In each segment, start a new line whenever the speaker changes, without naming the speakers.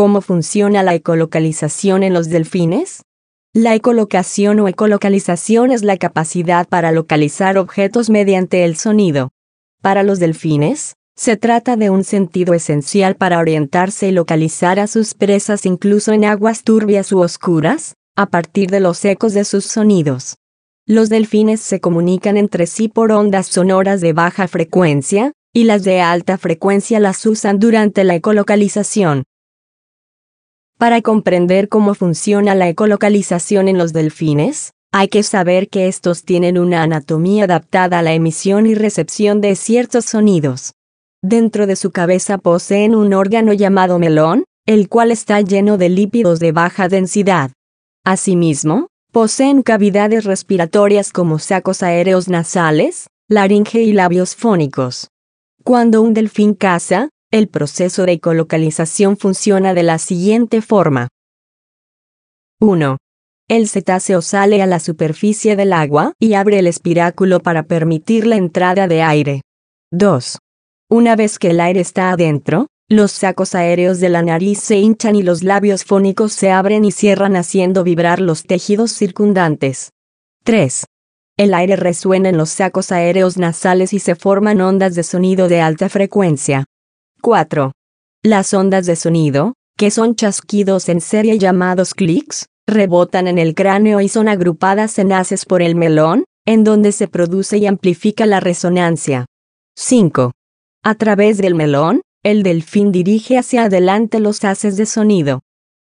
¿Cómo funciona la ecolocalización en los delfines? La ecolocación o ecolocalización es la capacidad para localizar objetos mediante el sonido. Para los delfines, se trata de un sentido esencial para orientarse y localizar a sus presas incluso en aguas turbias u oscuras, a partir de los ecos de sus sonidos. Los delfines se comunican entre sí por ondas sonoras de baja frecuencia, y las de alta frecuencia las usan durante la ecolocalización. Para comprender cómo funciona la ecolocalización en los delfines, hay que saber que estos tienen una anatomía adaptada a la emisión y recepción de ciertos sonidos. Dentro de su cabeza poseen un órgano llamado melón, el cual está lleno de lípidos de baja densidad. Asimismo, poseen cavidades respiratorias como sacos aéreos nasales, laringe y labios fónicos. Cuando un delfín caza, el proceso de ecolocalización funciona de la siguiente forma. 1. El cetáceo sale a la superficie del agua y abre el espiráculo para permitir la entrada de aire. 2. Una vez que el aire está adentro, los sacos aéreos de la nariz se hinchan y los labios fónicos se abren y cierran haciendo vibrar los tejidos circundantes. 3. El aire resuena en los sacos aéreos nasales y se forman ondas de sonido de alta frecuencia. 4. Las ondas de sonido, que son chasquidos en serie llamados clics, rebotan en el cráneo y son agrupadas en haces por el melón, en donde se produce y amplifica la resonancia. 5. A través del melón, el delfín dirige hacia adelante los haces de sonido.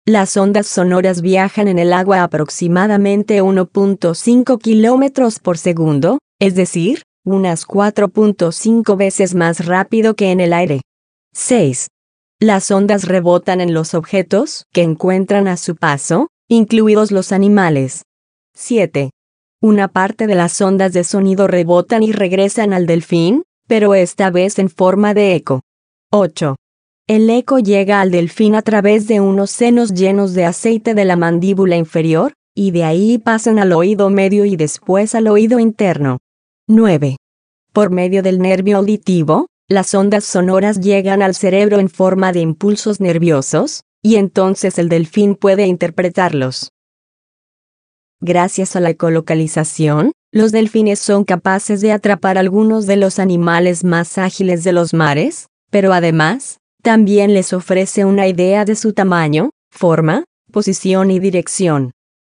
Las ondas sonoras viajan en el agua aproximadamente 1.5 kilómetros por segundo, es decir, unas 4.5 veces más rápido que en el aire. 6. Las ondas rebotan en los objetos que encuentran a su paso, incluidos los animales. 7. Una parte de las ondas de sonido rebotan y regresan al delfín, pero esta vez en forma de eco. 8. El eco llega al delfín a través de unos senos llenos de aceite de la mandíbula inferior, y de ahí pasan al oído medio y después al oído interno. 9. Por medio del nervio auditivo, las ondas sonoras llegan al cerebro en forma de impulsos nerviosos, y entonces el delfín puede interpretarlos. Gracias a la ecolocalización, los delfines son capaces de atrapar algunos de los animales más ágiles de los mares, pero además, también les ofrece una idea de su tamaño, forma, posición y dirección.